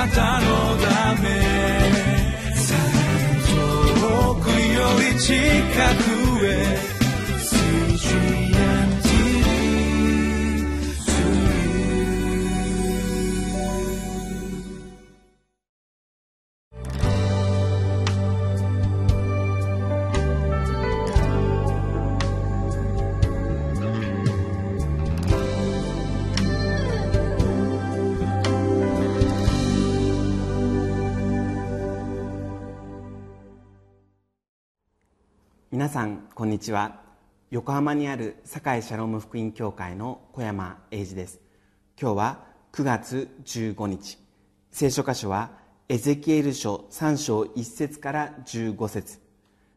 なたのため。遠くより近く。皆さんこんにちは。横浜にある堺シャローム福音教会の小山英二です。今日は9月15日。聖書箇所はエゼキエル書3章1節から15節。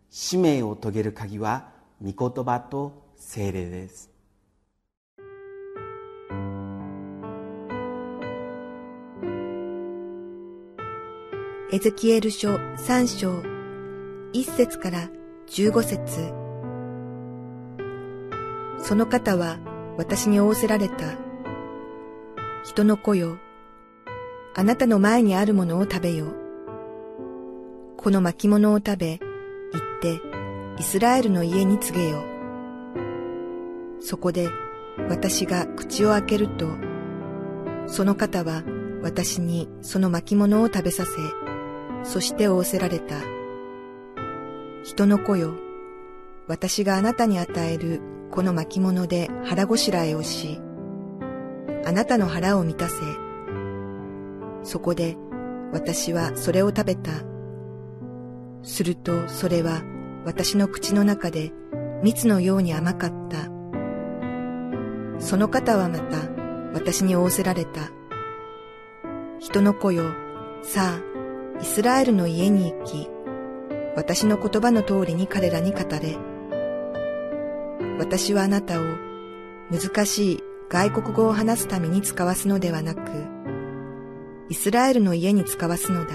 使命を遂げる鍵は御言葉と精霊です。エゼキエル書3章1節から15節15節その方は私に仰せられた。人の子よ、あなたの前にあるものを食べよ。この巻物を食べ、行ってイスラエルの家に告げよ。そこで私が口を開けると、その方は私にその巻物を食べさせ、そして仰せられた。人の子よ、私があなたに与えるこの巻物で腹ごしらえをし、あなたの腹を満たせ。そこで私はそれを食べた。するとそれは私の口の中で蜜のように甘かった。その方はまた私に仰せられた。人の子よ、さあ、イスラエルの家に行き、私の言葉の通りに彼らに語れ。私はあなたを難しい外国語を話すために使わすのではなく、イスラエルの家に使わすのだ。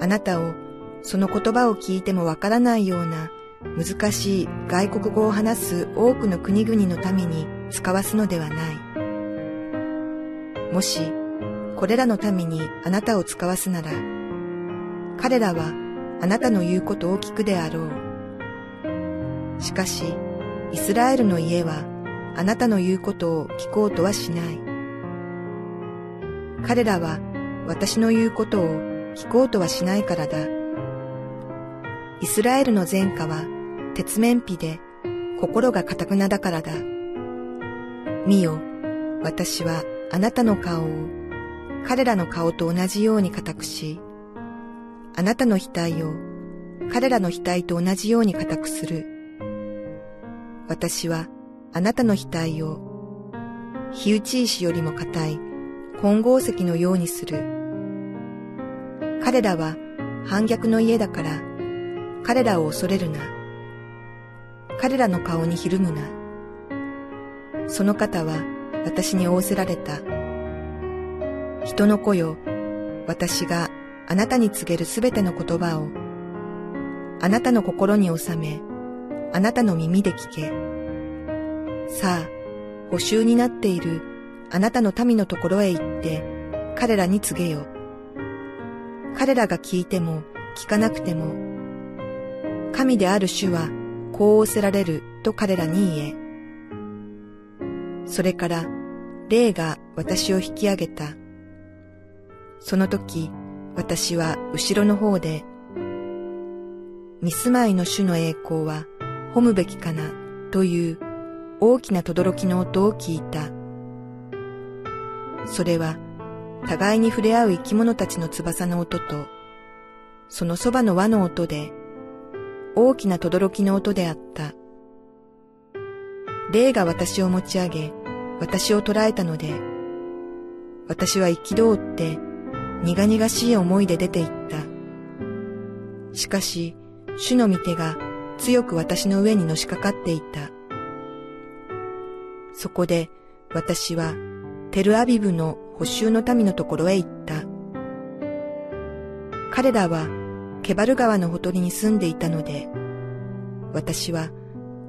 あなたをその言葉を聞いてもわからないような難しい外国語を話す多くの国々のために使わすのではない。もし、これらのためにあなたを使わすなら、彼らはあなたの言うことを聞くであろう。しかし、イスラエルの家はあなたの言うことを聞こうとはしない。彼らは私の言うことを聞こうとはしないからだ。イスラエルの前科は鉄面皮で心が堅くなだからだ。見よ、私はあなたの顔を彼らの顔と同じように固くし、あなたの額を彼らの額と同じように固くする。私はあなたの額を火打ち石よりも硬い混合石のようにする。彼らは反逆の家だから彼らを恐れるな。彼らの顔にひるむな。その方は私に仰せられた。人の子よ、私があなたに告げるすべての言葉を、あなたの心に収め、あなたの耳で聞け。さあ、補修になっているあなたの民のところへ行って、彼らに告げよ。彼らが聞いても聞かなくても、神である主はこう仰せられると彼らに言え。それから、霊が私を引き上げた。その時、私は後ろの方で、見住まいの主の栄光は褒むべきかなという大きな轟の音を聞いた。それは互いに触れ合う生き物たちの翼の音と、そのそばの輪の音で、大きな轟の音であった。霊が私を持ち上げ、私を捕らえたので、私は憤って苦々しい思いで出て行った。しかし、主の御手が強く私の上にのしかかっていた。そこで私はテルアビブの補修の民のところへ行った。彼らはケバル川のほとりに住んでいたので、私は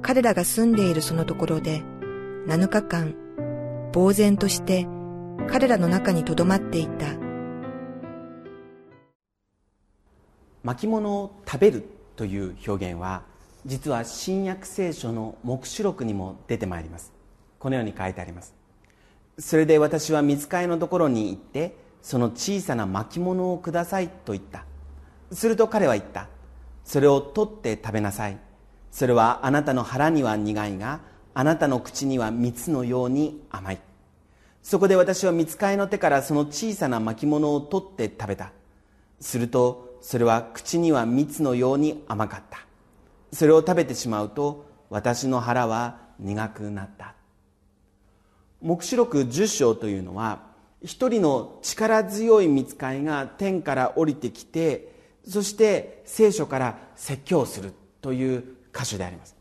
彼らが住んでいるそのところで7日間、呆然として彼らの中にとどまっていた。巻物を食べるという表現は実は新約聖書の黙示録にも出てまいります。このように書いてあります。それで私は見つかりのところに行ってその小さな巻物をくださいと言った。すると彼は言った。それを取って食べなさい。それはあなたの腹には苦いがあなたの口には蜜のように甘い。そこで私は見つかりの手からその小さな巻物を取って食べた。するとそれは口には蜜のように甘かった。それを食べてしまうと私の腹は苦くなった。黙示録10章というのは一人の力強い見つかいが天から降りてきてそして聖書から説教するという箇所であります。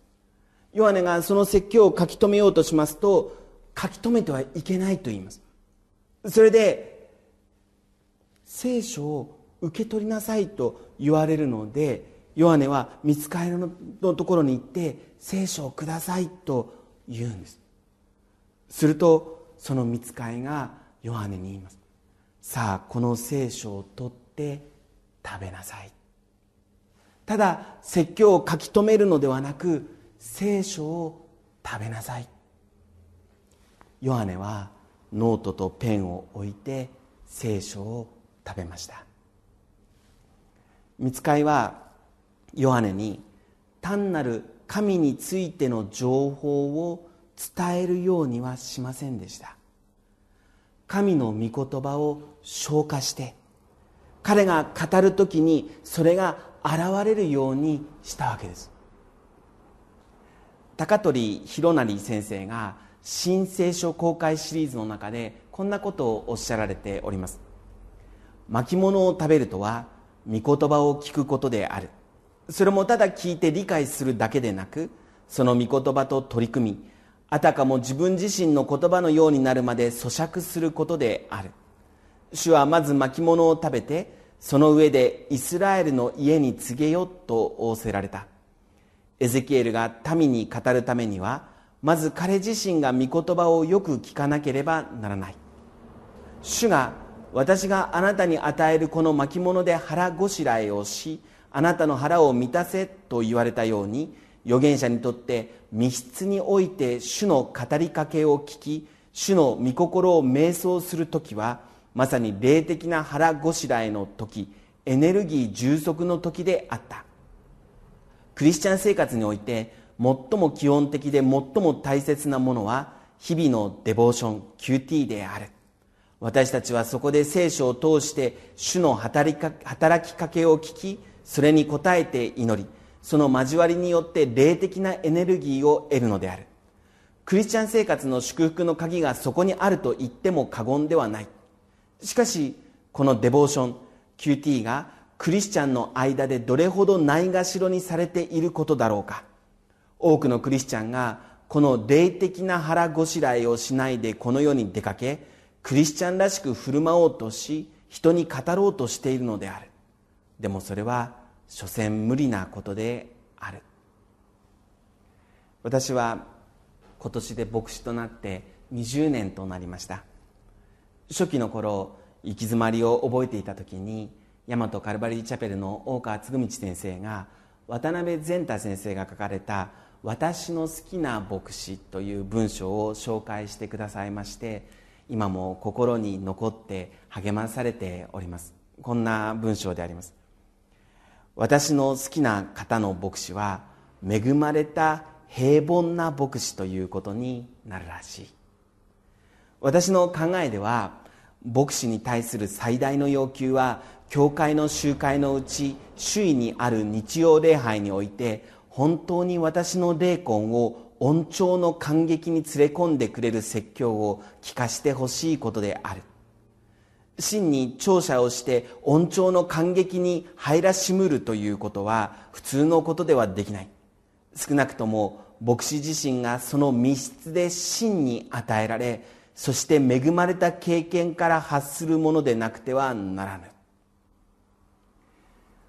ヨハネがその説教を書き留めようとしますと書き留めてはいけないと言います。それで聖書を受け取りなさいと言われるのでヨハネは見つかりのところに行って聖書をくださいと言うんです。するとその見つかりがヨハネに言います。さあこの聖書を取って食べなさい。ただ説教を書き留めるのではなく聖書を食べなさい。ヨハネはノートとペンを置いて聖書を食べました。御使いはヨハネに単なる神についての情報を伝えるようにはしませんでした。神の御言葉を消化して彼が語る時にそれが現れるようにしたわけです。高取弘成先生が新聖書公開シリーズの中でこんなことをおっしゃられております。巻物を食べるとは御言葉を聞くことである。それもただ聞いて理解するだけでなくその御言葉と取り組みあたかも自分自身の言葉のようになるまで咀嚼することである。主はまず巻物を食べてその上でイスラエルの家に告げよと仰せられた。エゼキエルが民に語るためにはまず彼自身が御言葉をよく聞かなければならない。主が私があなたに与えるこの巻物で腹ごしらえをしあなたの腹を満たせと言われたように預言者にとって密室において主の語りかけを聞き主の御心を瞑想する時はまさに霊的な腹ごしらえの時エネルギー充足の時であった。クリスチャン生活において最も基本的で最も大切なものは日々のデボーション QT である。私たちはそこで聖書を通して主の働きかけを聞きそれに応えて祈りその交わりによって霊的なエネルギーを得るのである。クリスチャン生活の祝福の鍵がそこにあると言っても過言ではない。しかしこのデボーション QT がクリスチャンの間でどれほどないがしろにされていることだろうか。多くのクリスチャンがこの霊的な腹ごしらえをしないでこの世に出かけクリスチャンらしく振る舞おうとし人に語ろうとしているのである。でもそれは所詮無理なことである。私は今年で牧師となって20年となりました。初期の頃行き詰まりを覚えていた時に大和カルバリーチャペルの大川嗣道先生が渡辺善太先生が書かれた「私の好きな牧師」という文章を紹介してくださいまして今も心に残って励まされております。こんな文章であります。私の好きな方の牧師は恵まれた平凡な牧師ということになるらしい。私の考えでは牧師に対する最大の要求は教会の集会のうち周囲にある日曜礼拝において本当に私の霊魂を恩寵の感激に連れ込んでくれる説教を聞かしてほしいことである。真に聴者をして恩寵の感激に入らしむるということは普通のことではできない。少なくとも牧師自身がその密室で真に与えられそして恵まれた経験から発するものでなくてはならぬ。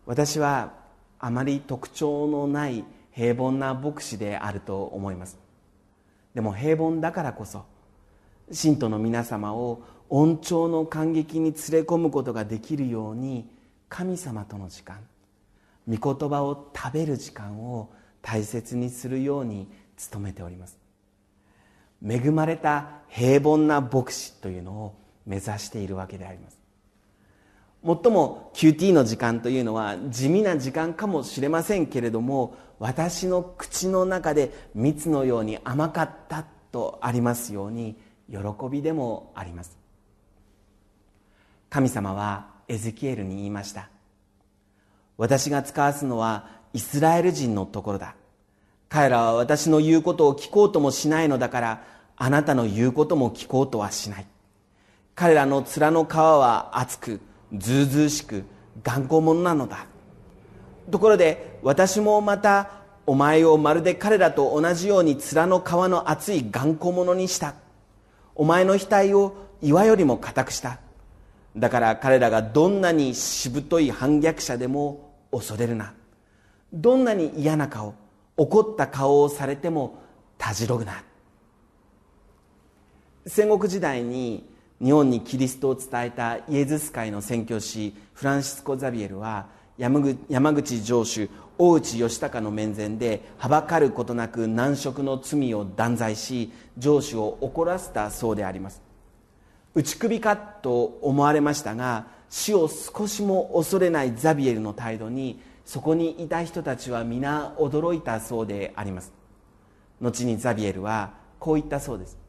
私はあまり特徴のない平凡な牧師であると思います。でも平凡だからこそ信徒の皆様を恩寵の感激に連れ込むことができるように神様との時間御言葉を食べる時間を大切にするように努めております。恵まれた平凡な牧師というのを目指しているわけであります。もっとも QT の時間というのは地味な時間かもしれませんけれども私の口の中で蜜のように甘かったとありますように喜びでもあります。神様はエゼキエルに言いました。私が使わすのはイスラエル人のところだ。彼らは私の言うことを聞こうともしないのだからあなたの言うことも聞こうとはしない。彼らの面の皮は厚くずうずうしく頑固者なのだ。ところで私もまたお前をまるで彼らと同じように面の皮の厚い頑固者にした。お前の額を岩よりも固くした。だから彼らがどんなにしぶとい反逆者でも恐れるな。どんなに嫌な顔怒った顔をされてもたじろぐな。戦国時代に日本にキリストを伝えたイエズス会の宣教師フランシスコ・ザビエルは山口城主大内義隆の面前ではばかることなく難色の罪を断罪し城主を怒らせたそうであります。打ち首かと思われましたが死を少しも恐れないザビエルの態度にそこにいた人たちは皆驚いたそうであります。後にザビエルはこう言ったそうです。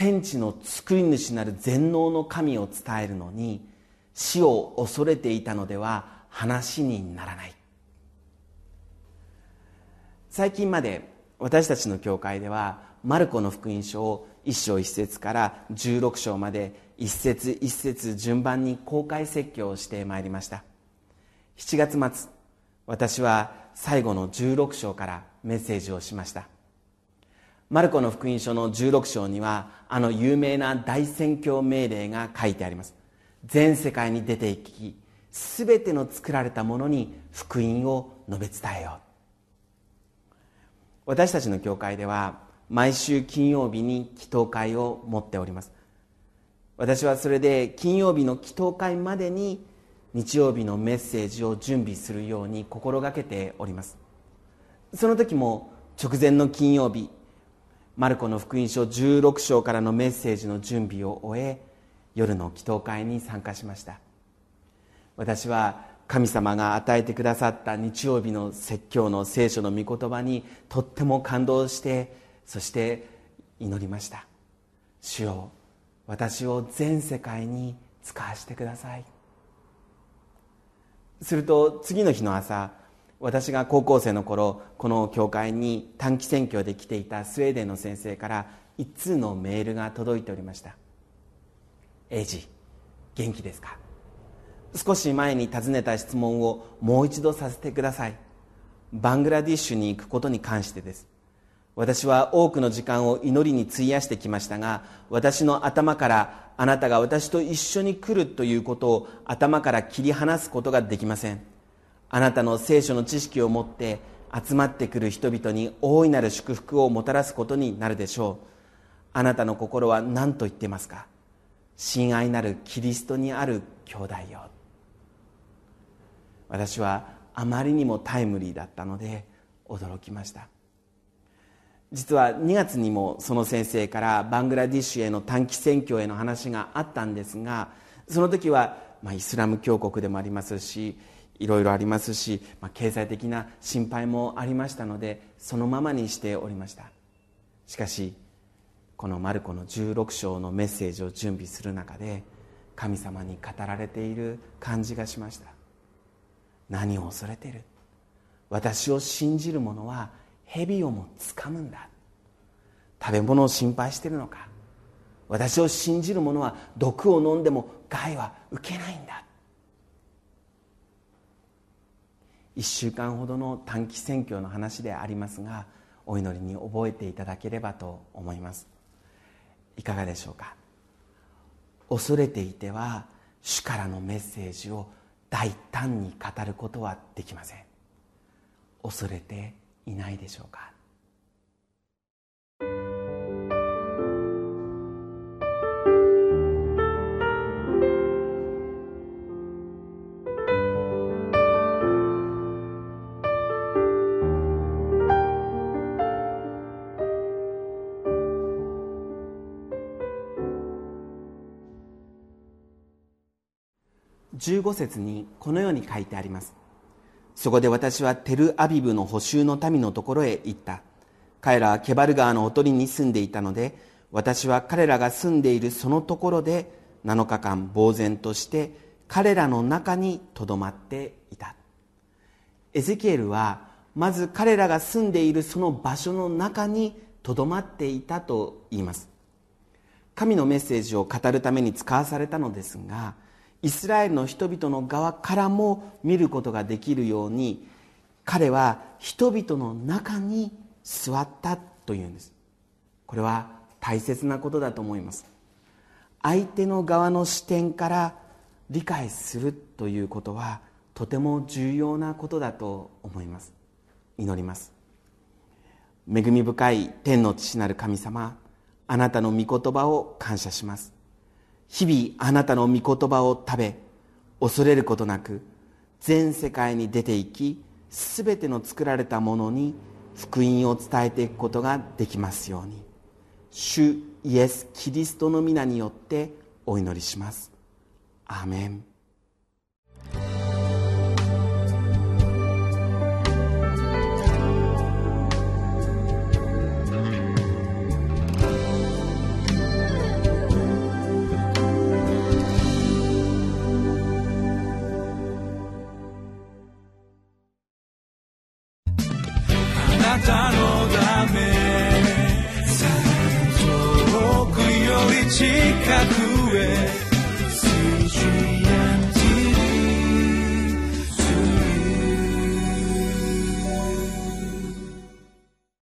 天地の作り主なる全能の神を伝えるのに死を恐れていたのでは話にならない。最近まで私たちの教会ではマルコの福音書を1章1節から16章まで一節一節順番に公開説教をしてまいりました。7月末私は最後の16章からメッセージをしました。マルコの福音書の16章にはあの有名な大宣教命令が書いてあります。全世界に出て行き全ての作られたものに福音を述べ伝えよう。私たちの教会では毎週金曜日に祈祷会を持っております。私はそれで金曜日の祈祷会までに日曜日のメッセージを準備するように心がけております。その時も直前の金曜日マルコの福音書16章からのメッセージの準備を終え夜の祈祷会に参加しました。私は神様が与えてくださった日曜日の説教の聖書の御言葉にとっても感動してそして祈りました。主よ私を全世界に使わせてください。すると次の日の朝私が高校生の頃この教会に短期選挙で来ていたスウェーデンの先生から一通のメールが届いておりました「エイジ元気ですか?」少し前に尋ねた質問をもう一度させてください。バングラディッシュに行くことに関してです。私は多くの時間を祈りに費やしてきましたが私の頭からあなたが私と一緒に来るということを頭から切り離すことができません。あなたの聖書の知識を持って集まってくる人々に大いなる祝福をもたらすことになるでしょう。あなたの心は何と言ってますか？親愛なるキリストにある兄弟よ。私はあまりにもタイムリーだったので驚きました。実は2月にもその先生からバングラディッシュへの短期選挙への話があったんですがその時は、まあ、イスラム教国でもありますしいろいろありますし、まあ、経済的な心配もありましたのでそのままにしておりました。しかしこのマルコの16章のメッセージを準備する中で神様に語られている感じがしました。何を恐れてる？私を信じる者は蛇をも掴むんだ。食べ物を心配してるのか？私を信じる者は毒を飲んでも害は受けないんだ。1週間ほどの短期選挙の話でありますがお祈りに覚えていただければと思います。いかがでしょうか？恐れていては主からのメッセージを大胆に語ることはできません。恐れていないでしょうか？15節にこのように書いてあります。そこで私はテルアビブの補修の民のところへ行った。彼らはケバル川のほとりに住んでいたので私は彼らが住んでいるそのところで7日間呆然として彼らの中にとどまっていた。エゼキエルはまず彼らが住んでいるその場所の中にとどまっていたと言います。神のメッセージを語るために使わされたのですがイスラエルの人々の側からも見ることができるように彼は人々の中に座ったというんです。これは大切なことだと思います。相手の側の視点から理解するということはとても重要なことだと思います。祈ります。恵み深い天の父なる神様あなたの御言葉を感謝します。日々あなたの御言葉を食べ恐れることなく全世界に出ていき全ての作られたものに福音を伝えていくことができますように。主イエス・キリストの皆によってお祈りします。アーメン。